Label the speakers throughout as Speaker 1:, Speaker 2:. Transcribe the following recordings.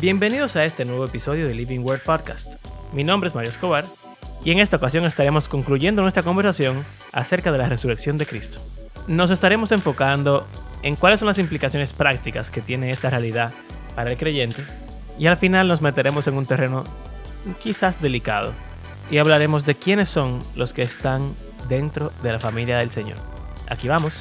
Speaker 1: Bienvenidos a este nuevo episodio de Living Word Podcast. Mi nombre es Mario Escobar y en esta ocasión estaremos concluyendo nuestra conversación acerca de la resurrección de Cristo. Nos estaremos enfocando en cuáles son las implicaciones prácticas que tiene esta realidad para el creyente y al final nos meteremos en un terreno quizás delicado y hablaremos de quiénes son los que están dentro de la familia del Señor. Aquí vamos.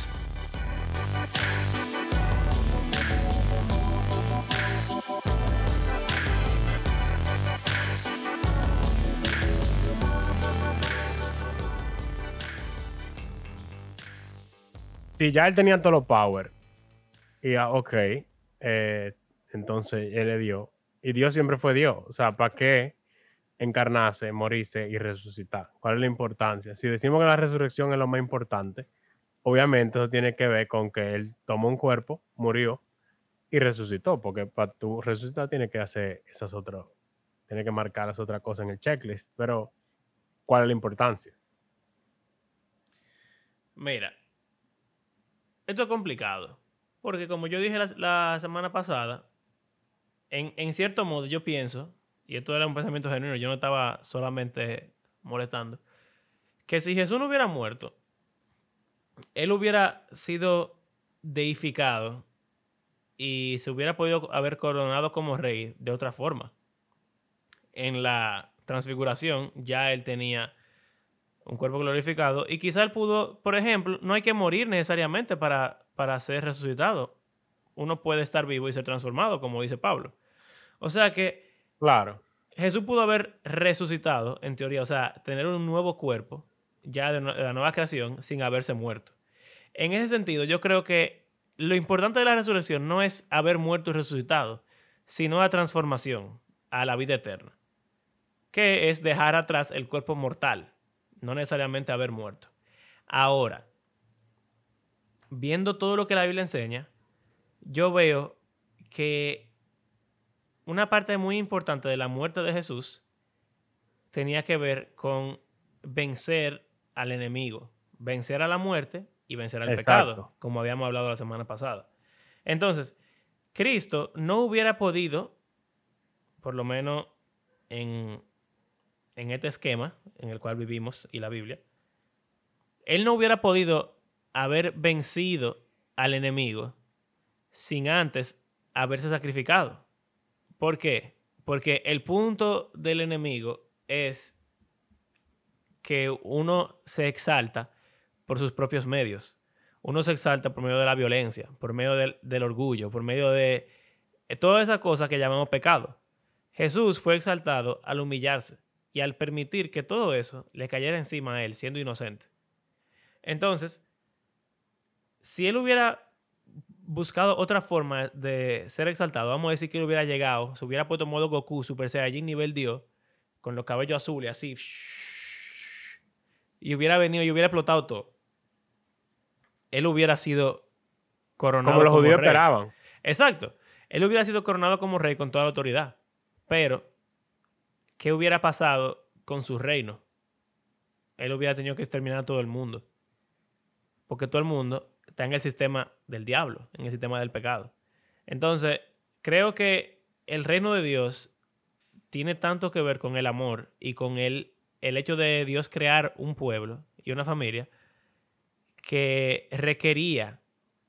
Speaker 2: Si ya él tenía todos los power, y ya, ok, eh, entonces él le dio. Y Dios siempre fue Dios. O sea, ¿para qué encarnarse, morirse y resucitar? ¿Cuál es la importancia? Si decimos que la resurrección es lo más importante, obviamente eso tiene que ver con que él tomó un cuerpo, murió y resucitó, porque para tu resucitar tiene que hacer esas otras, tiene que marcar las otras cosas en el checklist. Pero, ¿cuál es la importancia?
Speaker 1: Mira, esto es complicado. Porque como yo dije la, semana pasada, en, en, cierto modo yo pienso, y esto era un pensamiento genuino, yo no estaba solamente molestando, que si Jesús no hubiera muerto, él hubiera sido deificado y se hubiera podido haber coronado como rey de otra forma. En la transfiguración ya él tenía un cuerpo glorificado. Y quizá él pudo, por ejemplo, no hay que morir necesariamente para, para ser resucitado. Uno puede estar vivo y ser transformado, como dice Pablo. O sea que...
Speaker 2: Claro.
Speaker 1: Jesús pudo haber resucitado, en teoría, o sea, tener un nuevo cuerpo, ya de, la nueva creación, sin haberse muerto. En ese sentido, yo creo que lo importante de la resurrección no es haber muerto y resucitado, sino la transformación a la vida eterna, que es dejar atrás el cuerpo mortal, no necesariamente haber muerto. Ahora, viendo todo lo que la Biblia enseña, yo veo que una parte muy importante de la muerte de Jesús tenía que ver con vencer al enemigo, vencer a la muerte y vencer al pecado, como habíamos hablado la semana pasada. Entonces, Cristo no hubiera podido, por lo menos en en este esquema en el cual vivimos y la Biblia, él no hubiera podido haber vencido al enemigo sin antes haberse sacrificado. ¿Por qué? Porque el punto del enemigo es que uno se exalta por sus propios medios. Uno se exalta por medio de la violencia, por medio del, del orgullo, por medio de todas esas cosas que llamamos pecado. Jesús fue exaltado al humillarse y al permitir que todo eso le cayera encima a él siendo inocente. Entonces, si él hubiera buscado otra forma de ser exaltado, vamos a decir que él hubiera llegado, se hubiera puesto modo Goku, Super Saiyajin nivel Dios, con los cabellos azules, así, y hubiera venido y hubiera explotado todo, él hubiera sido coronado
Speaker 2: como los judíos esperaban.
Speaker 1: Exacto. Él hubiera sido coronado como rey con toda la autoridad. Pero ¿qué hubiera pasado con su reino? Él hubiera tenido que exterminar a todo el mundo. Porque todo el mundo está en el sistema del diablo, en el sistema del pecado. Entonces, creo que el reino de Dios tiene tanto que ver con el amor y con el, el hecho de Dios crear un pueblo y una familia que requería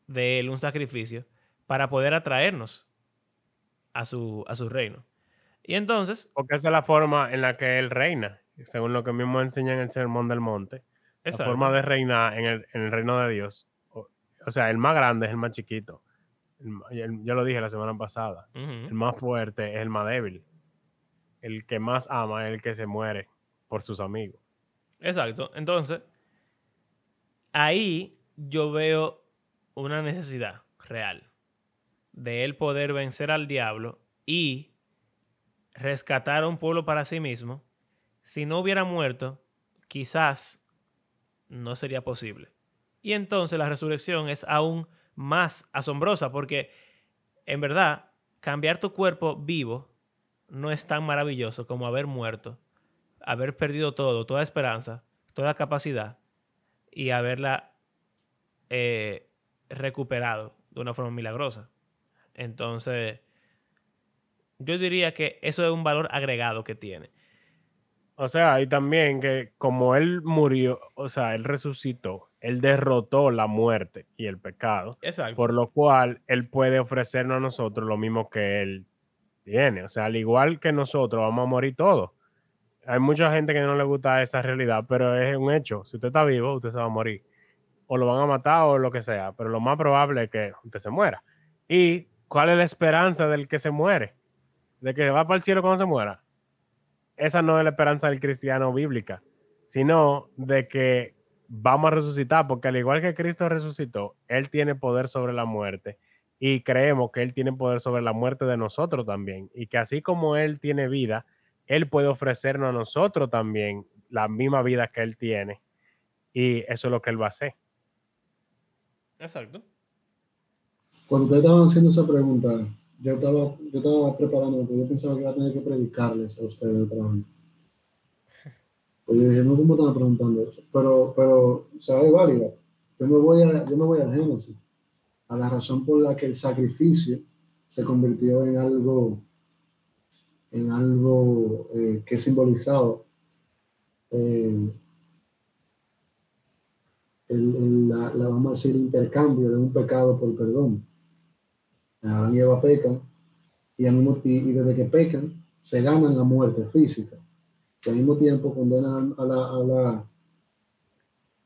Speaker 1: de él un sacrificio para poder atraernos a su, a su reino. Y entonces...
Speaker 2: Porque esa es la forma en la que él reina, según lo que mismo enseña en el Sermón del Monte. La forma de reinar en el, reino de Dios. O, sea, el más grande es el más chiquito. yo lo dije la semana pasada. El más fuerte es el más débil. El que más ama es el que se muere por sus amigos.
Speaker 1: Exacto. Entonces, ahí yo veo una necesidad real de él poder vencer al diablo y rescatar a un pueblo para sí mismo, si no hubiera muerto, quizás no sería posible. Y entonces la resurrección es aún más asombrosa porque en verdad cambiar tu cuerpo vivo no es tan maravilloso como haber muerto, haber perdido todo, toda esperanza, toda capacidad y haberla eh, recuperado de una forma milagrosa. Entonces, Yo diría que eso es un valor agregado que tiene.
Speaker 2: O sea, y también que como él murió, o sea, él resucitó, él derrotó la muerte y el pecado.
Speaker 1: Exacto.
Speaker 2: Por lo cual él puede ofrecernos a nosotros lo mismo que él tiene. O sea, al igual que nosotros, vamos a morir todos. Hay mucha gente que no le gusta esa realidad, pero es un hecho. Si usted está vivo, usted se va a morir. O lo van a matar o lo que sea, pero lo más probable es que usted se muera. ¿Y cuál es la esperanza del que se muere? ¿De que va para el cielo cuando se muera? Esa no es la esperanza del cristiano bíblica, sino de que vamos a resucitar, porque al igual que Cristo resucitó, Él tiene poder sobre la muerte y creemos que Él tiene poder sobre la muerte de nosotros también. Y que así como Él tiene vida, Él puede ofrecernos a nosotros también la misma vida que Él tiene. Y eso es lo que Él va a hacer.
Speaker 1: Exacto.
Speaker 3: Cuando ustedes estaban haciendo esa pregunta, yo estaba, yo estaba preparándome, porque yo pensaba que iba a tener que predicarles a ustedes otra vez. Pues yo dije, no, ¿cómo están preguntando eso? Pero, pero, o sea, es válida. Yo me voy a, yo me voy al Génesis a la razón por la que el sacrificio se convirtió en algo, en algo eh, que simbolizaba eh, el, el, la, la, vamos a decir, intercambio de un pecado por perdón. Adán y Eva pecan y, al mismo, y, y, desde que pecan se ganan la muerte física y al mismo tiempo condenan a la, a la,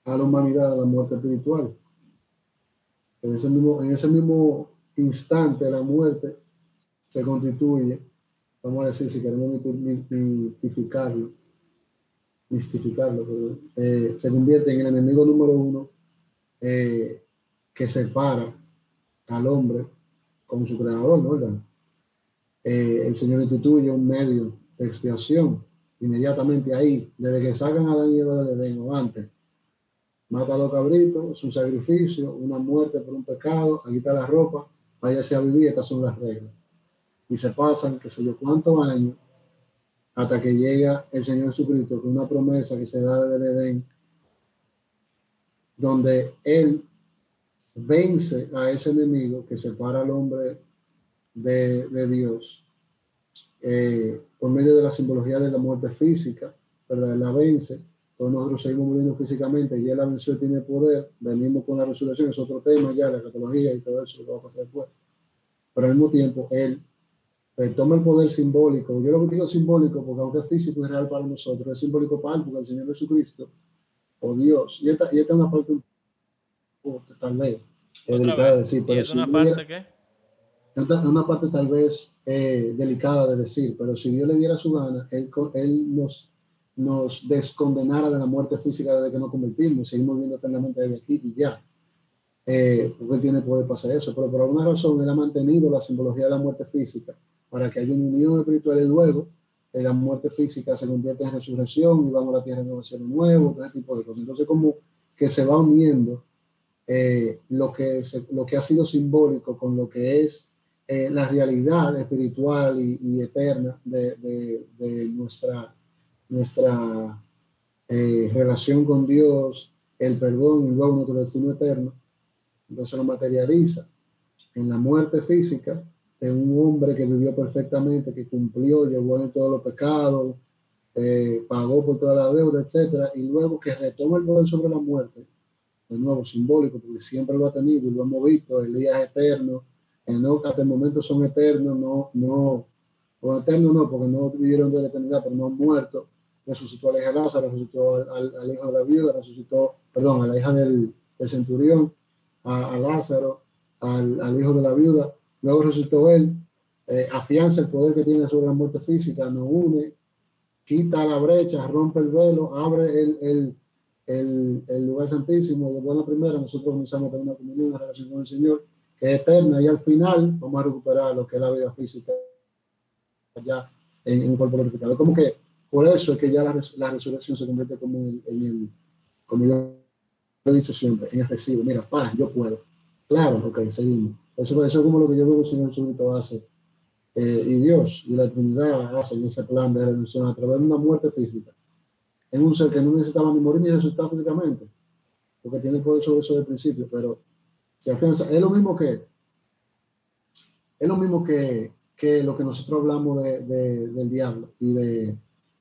Speaker 3: a la humanidad a la muerte espiritual. En ese mismo, en ese mismo instante la muerte se constituye, vamos a decir, si queremos mitificarlo, mistificarlo, pero, eh, se convierte en el enemigo número uno eh, que separa al hombre con su creador. ¿verdad? Eh, el Señor instituye un medio de expiación inmediatamente ahí, desde que sacan a Adán y del Edén o antes, mata a los cabritos, su sacrificio, una muerte por un pecado, aquí está la ropa, váyase a vivir, estas son las reglas. Y se pasan, qué sé yo, cuántos años, hasta que llega el Señor Jesucristo con una promesa que se da del Edén, donde Él vence a ese enemigo que separa al hombre de, de Dios eh, por medio de la simbología de la muerte física, ¿verdad? La vence, todos nosotros seguimos muriendo físicamente y él la venció, tiene poder, venimos con la resurrección, es otro tema ya, la catología y todo eso, lo va a pasar después. Pero al mismo tiempo, él toma el poder simbólico, yo lo digo simbólico porque aunque es físico y real para nosotros, es simbólico para él, porque el Señor Jesucristo, o oh Dios, y esta, y esta es una parte tal vez es delicada de decir, pero
Speaker 1: ¿Y es una parte qué?
Speaker 3: Es una parte tal vez eh, delicada de decir, pero si Dios le diera su gana, Él, él nos, nos descondenara de la muerte física desde que nos convertimos, seguimos viviendo eternamente desde aquí y ya. Eh, porque Él tiene poder hacer eso, pero por alguna razón Él ha mantenido la simbología de la muerte física para que haya una unión espiritual y luego eh, la muerte física se convierte en resurrección y vamos a la tierra de nuevo nuevo, todo ese tipo de cosas. Entonces, como que se va uniendo eh, lo, que lo que ha sido simbólico con lo que es eh, la realidad espiritual y, eterna de, de, de, nuestra, nuestra eh, relación con Dios, el perdón y luego nuestro destino eterno. Entonces lo materializa en la muerte física de un hombre que vivió perfectamente, que cumplió, llevó en todos los pecados, eh, pagó por toda la deuda, etcétera, y luego que retoma el poder sobre la muerte de nuevo simbólico, porque siempre lo ha tenido y lo hemos visto, Elías es eterno, no, hasta el momento son eternos, no, no, o eternos no, porque no vivieron de la eternidad, pero no han muerto. Resucitó a la hija de Lázaro, resucitó al, al, al, hijo de la viuda, resucitó, perdón, a la hija del, del centurión, a, a Lázaro, al, al, hijo de la viuda, luego resucitó él, eh, afianza el poder que tiene sobre la muerte física, nos une, quita la brecha, rompe el velo, abre el, el el, el, lugar santísimo de buena primera, nosotros comenzamos a tener una comunión, una relación con el Señor que es eterna y al final vamos a recuperar lo que es la vida física ya en, en un cuerpo glorificado. Como que por eso es que ya la, la resurrección se convierte como en, en el, como yo he dicho siempre, en efectivo. Mira, paz, yo puedo. Claro, ok, seguimos. Eso, eso es como lo que yo veo que el Señor Jesucristo hace. Eh, y Dios y la Trinidad hacen ese plan de redención a través de una muerte física en un ser que no necesitaba ni morir ni resucitar físicamente, porque tiene el poder sobre eso del principio, pero se afianza. Es lo mismo que, es lo mismo que que lo que nosotros hablamos de, del diablo y de,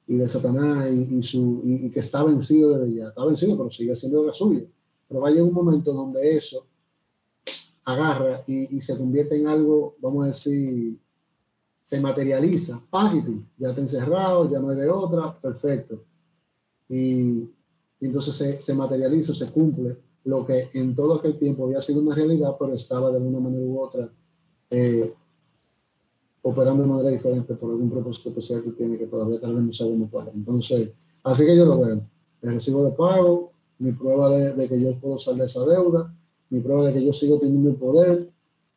Speaker 3: y de Satanás y, su, y, que está vencido desde ya. Está vencido, pero sigue siendo la suya. Pero va a un momento donde eso agarra y, se convierte en algo, vamos a decir, se materializa. Págate, ya está encerrado, ya no hay de otra, perfecto. Y, entonces se, se, materializa, se cumple lo que en todo aquel tiempo había sido una realidad, pero estaba de una manera u otra eh, operando de manera diferente por algún propósito especial que tiene que todavía tal vez no sabemos cuál Entonces, así que yo lo veo. El recibo de pago, mi prueba de, que yo puedo salir de esa deuda, mi prueba de que yo sigo teniendo el poder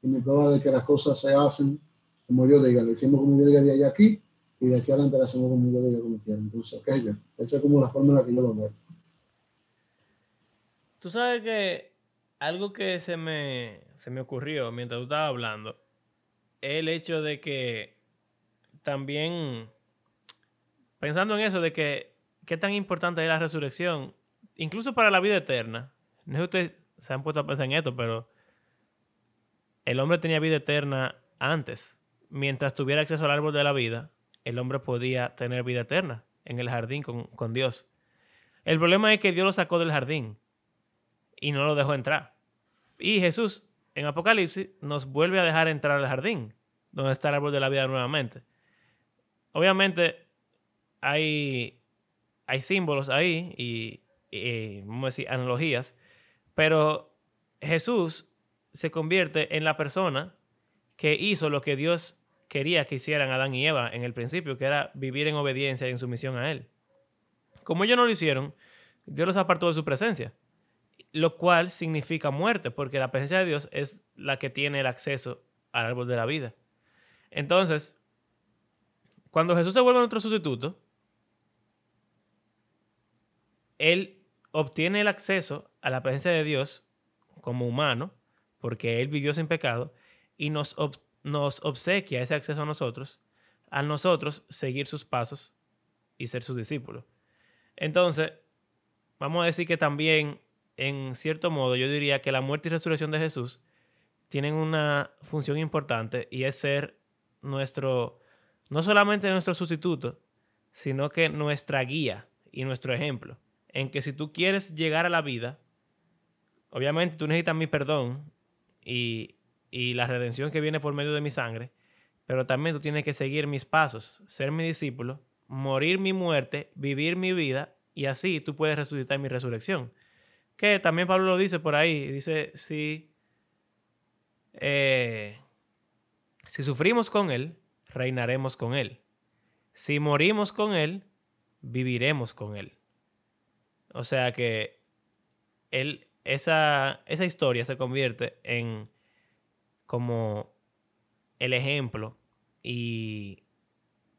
Speaker 3: y mi prueba de que las cosas se hacen como yo diga. Le hicimos como yo diga de allá aquí y de aquí adelante le hacemos como yo diga como quiera. Entonces, ya. Esa es como la forma en la que yo lo veo.
Speaker 1: Tú sabes que algo que se me, se me ocurrió mientras tú estabas hablando el hecho de que también, pensando en eso, de que qué tan importante es la resurrección, incluso para la vida eterna. No sé si ustedes se han puesto a pensar en esto, pero el hombre tenía vida eterna antes. Mientras tuviera acceso al árbol de la vida, el hombre podía tener vida eterna en el jardín con, Dios. El problema es que Dios lo sacó del jardín y no lo dejó entrar. Y Jesús en Apocalipsis nos vuelve a dejar entrar al jardín, donde está el árbol de la vida nuevamente. Obviamente hay, hay símbolos ahí y, vamos a decir, analogías, pero Jesús se convierte en la persona que hizo lo que Dios quería que hicieran Adán y Eva en el principio, que era vivir en obediencia y en sumisión a Él. Como ellos no lo hicieron, Dios los apartó de su presencia lo cual significa muerte, porque la presencia de Dios es la que tiene el acceso al árbol de la vida. Entonces, cuando Jesús se vuelve nuestro sustituto, Él obtiene el acceso a la presencia de Dios como humano, porque Él vivió sin pecado, y nos, nos obsequia ese acceso a nosotros, a nosotros seguir sus pasos y ser sus discípulos. Entonces, vamos a decir que también en cierto modo, yo diría que la muerte y resurrección de Jesús tienen una función importante y es ser nuestro, no solamente nuestro sustituto, sino que nuestra guía y nuestro ejemplo. En que si tú quieres llegar a la vida, obviamente tú necesitas mi perdón y, y la redención que viene por medio de mi sangre, pero también tú tienes que seguir mis pasos, ser mi discípulo, morir mi muerte, vivir mi vida y así tú puedes resucitar mi resurrección. Que también Pablo lo dice por ahí. Dice, si, eh, si sufrimos con Él, reinaremos con Él. Si morimos con Él, viviremos con Él. O sea que él, esa, esa historia se convierte en como el ejemplo y,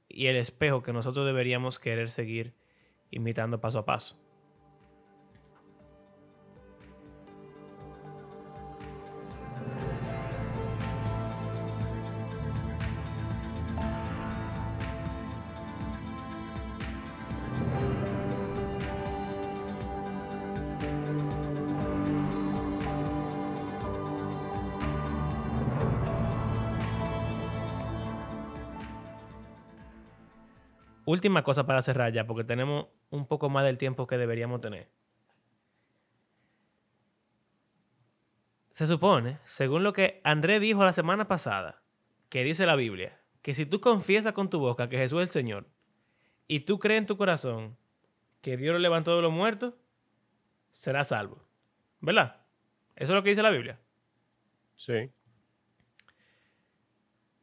Speaker 1: y el espejo que nosotros deberíamos querer seguir imitando paso a paso. Última cosa para cerrar ya, porque tenemos un poco más del tiempo que deberíamos tener. Se supone, según lo que André dijo la semana pasada, que dice la Biblia, que si tú confiesas con tu boca que Jesús es el Señor y tú crees en tu corazón que Dios lo levantó de los muertos, serás salvo. ¿Verdad? Eso es lo que dice la Biblia.
Speaker 2: Sí.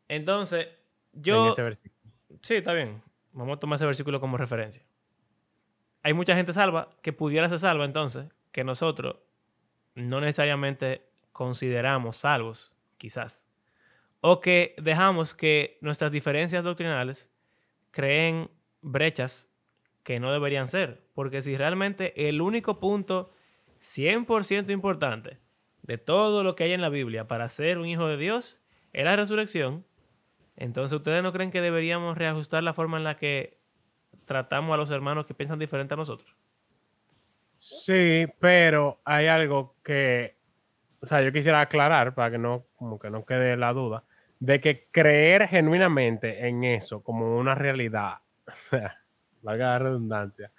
Speaker 1: Entonces, yo... Sí, está bien. Vamos a tomar ese versículo como referencia. Hay mucha gente salva que pudiera ser salva entonces, que nosotros no necesariamente consideramos salvos, quizás. O que dejamos que nuestras diferencias doctrinales creen brechas que no deberían ser. Porque si realmente el único punto 100% importante de todo lo que hay en la Biblia para ser un hijo de Dios es la resurrección, entonces, ¿ustedes no creen que deberíamos reajustar la forma en la que tratamos a los hermanos que piensan diferente a nosotros?
Speaker 2: Sí, pero hay algo que, o sea, yo quisiera aclarar para que no, como que no quede la duda. de que creer genuinamente en eso como una realidad, o sea, valga la redundancia,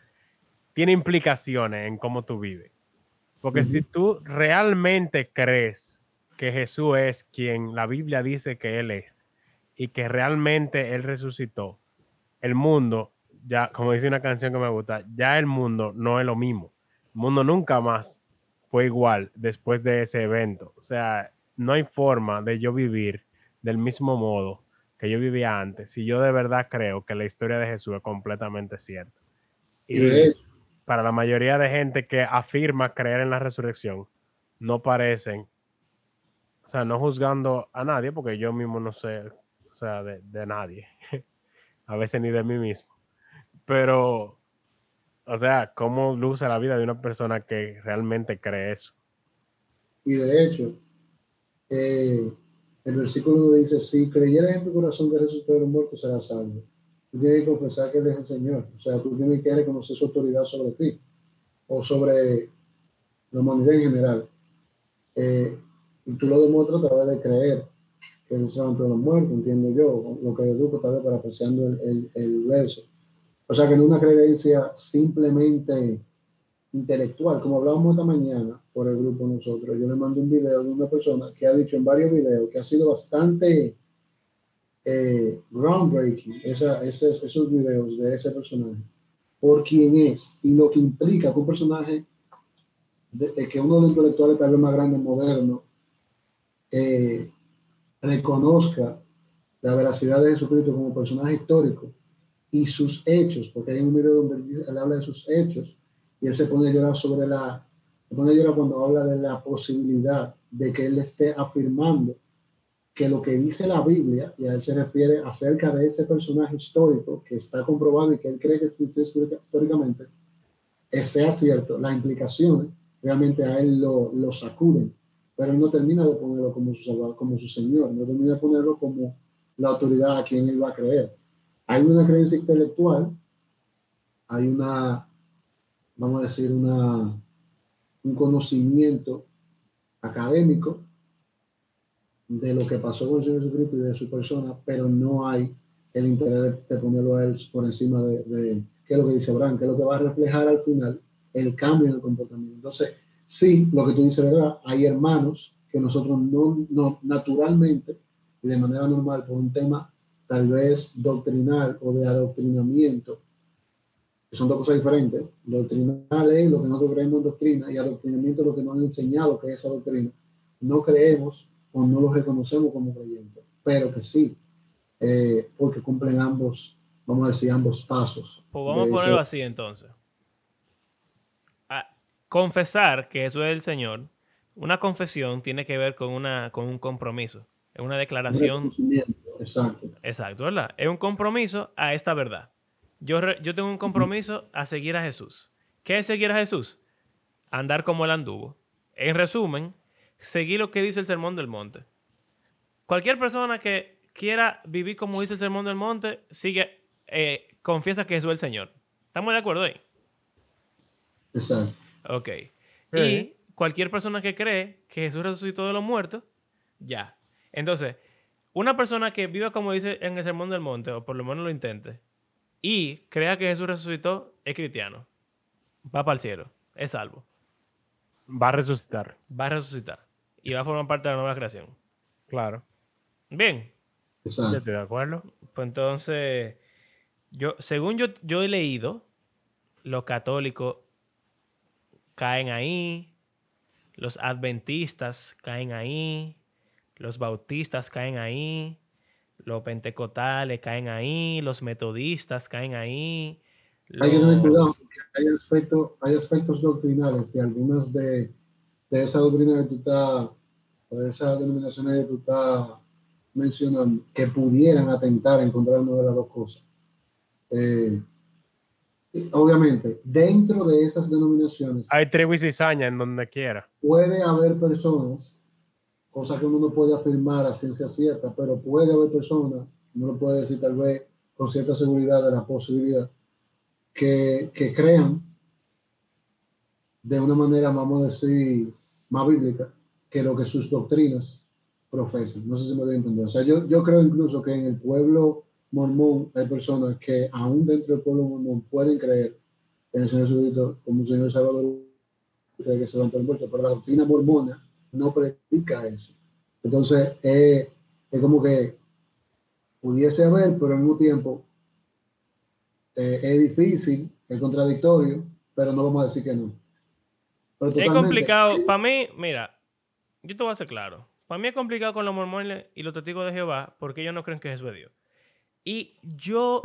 Speaker 2: tiene implicaciones en cómo tú vives. Porque si tú realmente crees que Jesús es quien la Biblia dice que Él es y que realmente Él resucitó, el mundo, ya como dice una canción que me gusta, ya el mundo no es lo mismo. El mundo nunca más fue igual después de ese evento. O sea, no hay forma de yo vivir del mismo modo que yo vivía antes si yo de verdad creo que la historia de Jesús es completamente cierta. Y para la mayoría de gente que afirma creer en la resurrección, no parecen, o sea, no juzgando a nadie, porque yo mismo no sé, o sea, de, de nadie, a veces ni de mí mismo, pero, o sea, ¿cómo luce la vida de una persona que realmente cree eso?
Speaker 3: Y de hecho, eh, el versículo dice, si creyeres en tu corazón que resucitó de los muertos, serás salvo. Tú tienes que confesar que Él es el Señor. O sea, tú tienes que reconocer su autoridad sobre ti o sobre la humanidad en general. Eh, y tú lo demuestras a través de creer que Él se levantó de los muertos, entiendo yo, lo que deduzco tal vez parafraseando el, el, el verso. O sea, que no una creencia simplemente intelectual, como hablábamos esta mañana por el grupo nosotros, yo le mando un video de una persona que ha dicho en varios videos que ha sido bastante eh, groundbreaking esa, esos videos de ese personaje, por quién es y lo que implica que un personaje, de, que uno de los intelectuales tal vez más grandes, moderno, eh, reconozca la veracidad de Jesucristo como personaje histórico y sus hechos, porque hay un video donde él habla de sus hechos y él se pone a llorar sobre la, se pone a llorar cuando habla de la posibilidad de que él esté afirmando que lo que dice la Biblia, y a él se refiere acerca de ese personaje histórico que está comprobado y que él cree que fue históricamente, sea cierto, las implicaciones realmente a él lo, lo sacuden, pero él no termina de ponerlo como su, como su Señor, no termina de ponerlo como la autoridad a quien él va a creer. Hay una creencia intelectual, hay una vamos a decir, una, un conocimiento académico de lo que pasó con el Señor Jesucristo y de su persona, pero no hay el interés de, ponerlo a él por encima de, de, qué es lo que dice Abraham, qué es lo que va a reflejar al final el cambio en el comportamiento. Entonces, sí, lo que tú dices, ¿verdad? Hay hermanos que nosotros no, no naturalmente y de manera normal por un tema tal vez doctrinal o de adoctrinamiento, son dos cosas diferentes. Doctrinal es lo que nosotros creemos en doctrina y adoctrinamiento es lo que nos han enseñado que es esa doctrina. No creemos o no lo reconocemos como creyentes, pero que sí, eh, porque cumplen ambos, vamos a decir, ambos pasos.
Speaker 1: Pues vamos a ponerlo así entonces. Confesar que eso es el Señor, una confesión tiene que ver con, una, con un compromiso, es una declaración.
Speaker 3: Exacto.
Speaker 1: Exacto, ¿verdad? Es un compromiso a esta verdad. Yo, tengo un compromiso a seguir a Jesús. ¿Qué es seguir a Jesús? Andar como él anduvo. En resumen, seguir lo que dice el Sermón del Monte. Cualquier persona que quiera vivir como dice el Sermón del Monte, sigue, eh, confiesa que Jesús es el Señor. ¿Estamos de acuerdo ahí?
Speaker 3: Exacto.
Speaker 1: Ok. Y cualquier persona que cree que Jesús resucitó de los muertos, ya. Entonces, una persona que viva como dice en el Sermón del Monte, o por lo menos lo intente, y crea que Jesús resucitó, es cristiano. Va para el cielo, es salvo.
Speaker 2: Va a resucitar.
Speaker 1: Va a resucitar. Y va a formar parte de la nueva creación.
Speaker 2: Claro.
Speaker 1: Bien.
Speaker 2: Yo estoy de acuerdo.
Speaker 1: Pues entonces, yo, según yo, yo he leído, los católicos caen ahí, los adventistas caen ahí, los bautistas caen ahí, los pentecostales caen ahí, los metodistas caen ahí.
Speaker 3: Hay que tener cuidado hay aspectos, hay aspectos doctrinales de algunas de, de esa doctrina que tú estás, o de esas denominaciones que tú estás mencionando, que pudieran atentar en contra de las dos cosas. Eh, obviamente, dentro de esas denominaciones.
Speaker 2: Hay tribu y cizaña en donde quiera.
Speaker 3: Puede haber personas cosa que uno no puede afirmar a ciencia cierta, pero puede haber personas, uno lo puede decir tal vez con cierta seguridad de la posibilidad, que, que crean de una manera, vamos a decir, más bíblica, que lo que sus doctrinas profesan. No sé si me doy a entender. O sea, yo, yo creo incluso que en el pueblo mormón hay personas que aún dentro del pueblo mormón pueden creer en el Señor Jesucristo como un Señor Salvador que se levantó el muerto, pero la doctrina mormona no predica eso. Entonces, es como que pudiese haber, pero al mismo tiempo eh, es difícil, es contradictorio, pero no vamos a decir que no.
Speaker 1: es complicado. Para mí, mira, yo te voy a hacer claro. Para mí es complicado con los mormones y los testigos de Jehová porque ellos no creen que Jesús es Dios. Y yo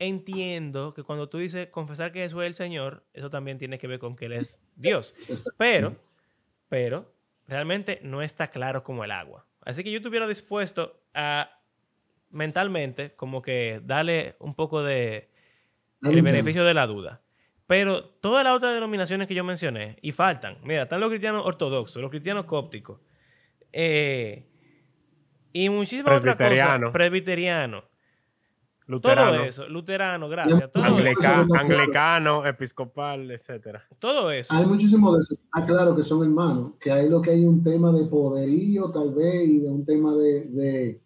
Speaker 1: entiendo que cuando tú dices confesar que Jesús es el Señor, eso también tiene que ver con que Él es Dios. Pero, pero, realmente no está claro como el agua. Así que yo estuviera dispuesto a mentalmente como que darle un poco de el beneficio de la duda. Pero todas las otras denominaciones que yo mencioné, y faltan, mira, están los cristianos ortodoxos, los cristianos cópticos, eh, y muchísimas otras cosas, presbiterianos, Luterano. Todo eso, luterano, gracias.
Speaker 2: anglicano, episcopal, etcétera.
Speaker 1: Todo eso.
Speaker 3: Hay muchísimo de eso. Ah, claro que son hermanos, que hay lo que hay un tema de poderío tal vez y de un tema de, de,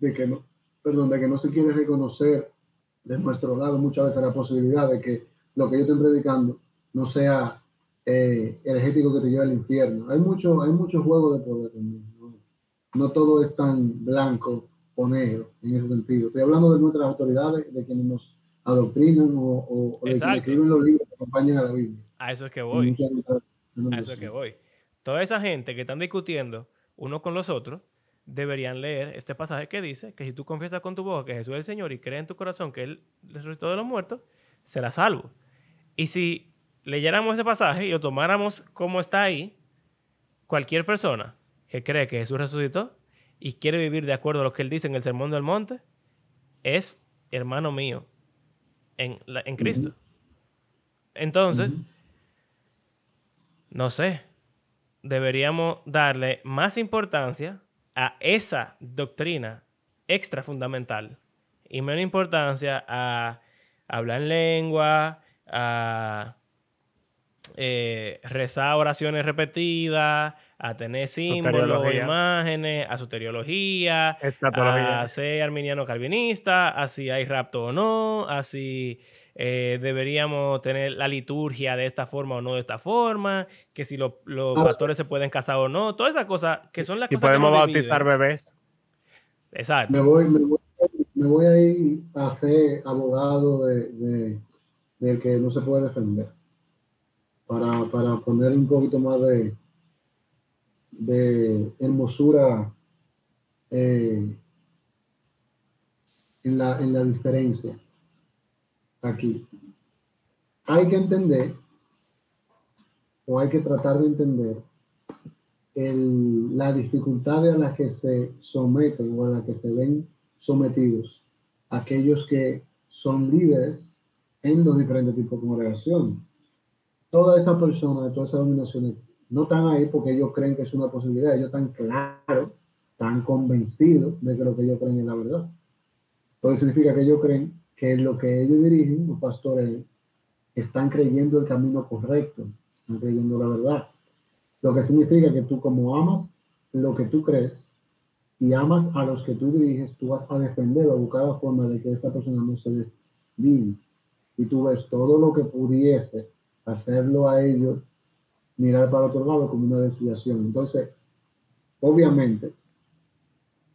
Speaker 3: de que no, perdón, de que no se quiere reconocer de nuestro lado muchas veces la posibilidad de que lo que yo estoy predicando no sea eh, energético que te lleve al infierno. Hay mucho, hay muchos juegos de poder ¿no? no todo es tan blanco o negro en ese sentido. Estoy hablando de nuestras autoridades, de quienes nos adoctrinan o, de quienes escriben los libros que acompañan a la Biblia.
Speaker 1: A eso es que voy. A eso es que voy. Toda esa gente que están discutiendo uno con los otros, deberían leer este pasaje que dice que si tú confiesas con tu boca que Jesús es el Señor y crees en tu corazón que Él resucitó de los muertos, serás salvo. Y si leyéramos ese pasaje y lo tomáramos como está ahí, cualquier persona que cree que Jesús resucitó y quiere vivir de acuerdo a lo que Él dice en el Sermón del Monte, es hermano mío en, en Cristo. Entonces, no sé, deberíamos darle más importancia a esa doctrina extra fundamental y menos importancia a hablar en lengua, a eh, rezar oraciones repetidas, a tener símbolos, imágenes, a soteriología, a ser arminiano calvinista, a si hay rapto o no, a si eh, deberíamos tener la liturgia de esta forma o no de esta forma, que si los ah. pastores se pueden casar o no, todas esas cosas que son las
Speaker 2: y
Speaker 1: cosas
Speaker 2: podemos bautizar bebés.
Speaker 1: Exacto.
Speaker 3: Me voy, me voy, a ir a ser abogado de, de, que no se puede defender. Para, para poner un poquito más de, de hermosura eh, en, la, en la diferencia aquí. Hay que entender, o hay que tratar de entender, el, la dificultad a las que se someten o a las que se ven sometidos aquellos que son líderes en los diferentes tipos de congregación. Todas esas personas, todas esas dominaciones, no están ahí porque ellos creen que es una posibilidad, ellos están claros, están convencidos de que lo que ellos creen es la verdad. Entonces significa que ellos creen que lo que ellos dirigen, los pastores, están creyendo el camino correcto, están creyendo la verdad. Lo que significa que tú como amas lo que tú crees y amas a los que tú diriges, tú vas a defender o buscar la forma de que esa persona no se desvíe. Y tú ves todo lo que pudiese hacerlo a ellos mirar para otro lado como una desviación. Entonces, obviamente,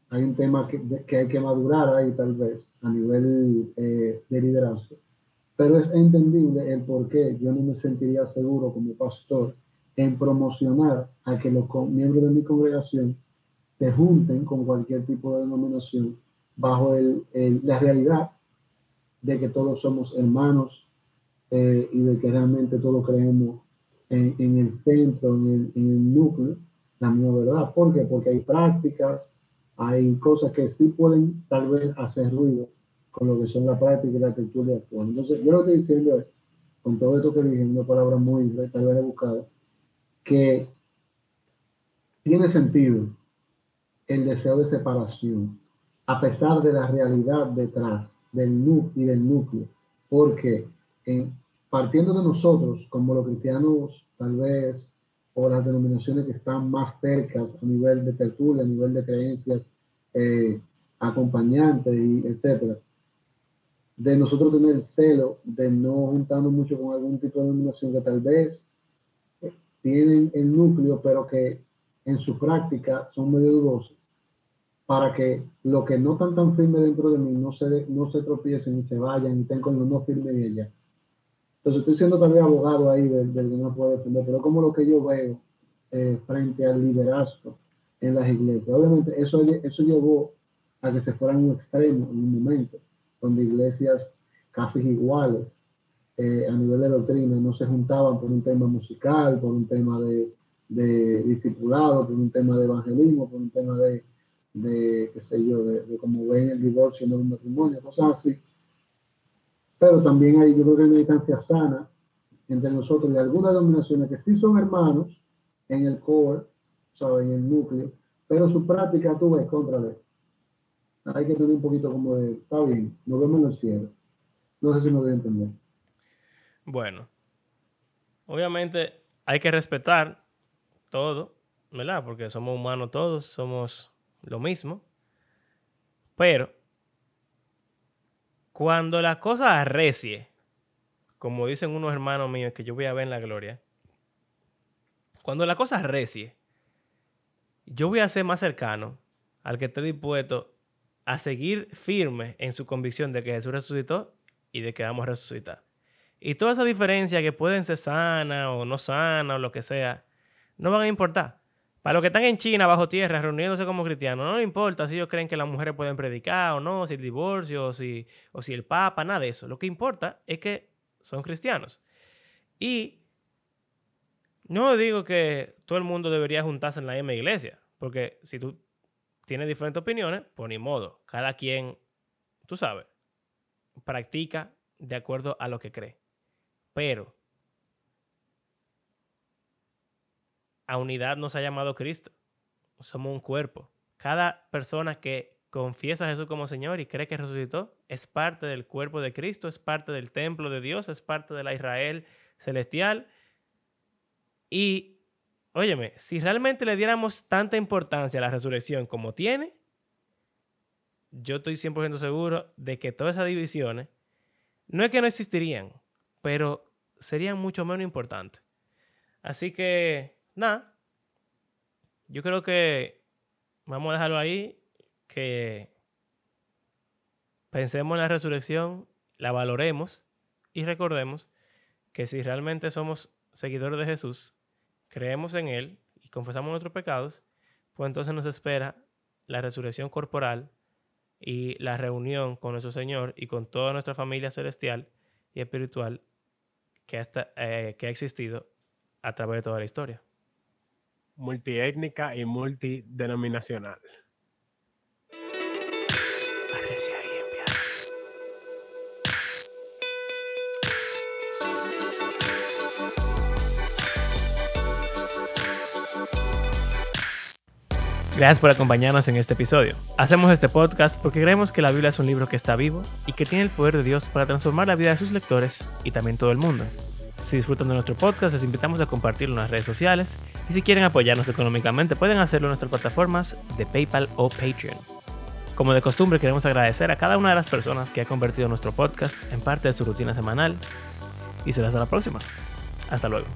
Speaker 3: hay un tema que, que, hay que madurar ahí tal vez a nivel eh, de liderazgo, pero es entendible el por qué yo no me sentiría seguro como pastor en promocionar a que los miembros de mi congregación se junten con cualquier tipo de denominación bajo el, la realidad de que todos somos hermanos eh, y de que realmente todos creemos en, en el centro, en el, en el núcleo, la misma verdad. ¿Por qué? Porque hay prácticas, hay cosas que sí pueden tal vez hacer ruido con lo que son la práctica y la cultura actual. Entonces, yo lo que estoy diciendo es, con todo esto que dije, una palabra muy tal vez buscada, que tiene sentido el deseo de separación, a pesar de la realidad detrás del y del núcleo, porque en, partiendo de nosotros, como los cristianos tal vez o las denominaciones que están más cercas a nivel de tertulia, a nivel de creencias eh, acompañantes, y etcétera, de nosotros tener el celo de no juntarnos mucho con algún tipo de denominación que tal vez tienen el núcleo, pero que en su práctica son medio dudosos, para que lo que no están tan firme dentro de mí no se, no se tropiecen y se vayan y estén con lo no firme de allá. Entonces estoy siendo tal vez abogado ahí del, que no puede defender, pero como lo que yo veo eh, frente al liderazgo en las iglesias. Obviamente eso, eso llevó a que se fueran un extremo en un momento, donde iglesias casi iguales eh, a nivel de doctrina no se juntaban por un tema musical, por un tema de, de discipulado, por un tema de evangelismo, por un tema de, de qué sé yo, de, de cómo ven el divorcio en un matrimonio, cosas así. Pero también hay, yo creo que hay una distancia sana entre nosotros y algunas denominaciones que sí son hermanos en el core, ¿sabes? en el núcleo, pero su práctica tú ves contra él. Hay que tener un poquito como de, está bien, nos vemos en el cielo. No sé si me voy a entender.
Speaker 1: Bueno, obviamente hay que respetar todo, ¿verdad? Porque somos humanos todos, somos lo mismo. Pero cuando la cosa arrecie, como dicen unos hermanos míos que yo voy a ver en la gloria, cuando la cosa arrecie, yo voy a ser más cercano al que esté dispuesto a seguir firme en su convicción de que Jesús resucitó y de que vamos a resucitar. Y toda esa diferencia que pueden ser sana o no sana o lo que sea, no van a importar. Para los que están en China bajo tierra reuniéndose como cristianos, no les importa si ellos creen que las mujeres pueden predicar o no, si el divorcio o si, o si el papa, nada de eso. Lo que importa es que son cristianos. Y no digo que todo el mundo debería juntarse en la misma iglesia, porque si tú tienes diferentes opiniones, pues ni modo. Cada quien, tú sabes, practica de acuerdo a lo que cree. Pero a unidad nos ha llamado Cristo. Somos un cuerpo. Cada persona que confiesa a Jesús como Señor y cree que resucitó es parte del cuerpo de Cristo, es parte del templo de Dios, es parte de la Israel celestial. Y, óyeme, si realmente le diéramos tanta importancia a la resurrección como tiene, yo estoy 100% seguro de que todas esas divisiones no es que no existirían, pero serían mucho menos importantes. Así que, nada, yo creo que vamos a dejarlo ahí, que pensemos en la resurrección, la valoremos y recordemos que si realmente somos seguidores de Jesús, creemos en Él y confesamos nuestros pecados, pues entonces nos espera la resurrección corporal y la reunión con nuestro Señor y con toda nuestra familia celestial y espiritual que, hasta, eh, que ha existido a través de toda la historia.
Speaker 2: Multiétnica y multidenominacional.
Speaker 1: Gracias por acompañarnos en este episodio. Hacemos este podcast porque creemos que la Biblia es un libro que está vivo y que tiene el poder de Dios para transformar la vida de sus lectores y también todo el mundo. Si disfrutan de nuestro podcast, les invitamos a compartirlo en las redes sociales y si quieren apoyarnos económicamente pueden hacerlo en nuestras plataformas de PayPal o Patreon. Como de costumbre, queremos agradecer a cada una de las personas que ha convertido nuestro podcast en parte de su rutina semanal y será hasta la próxima. Hasta luego.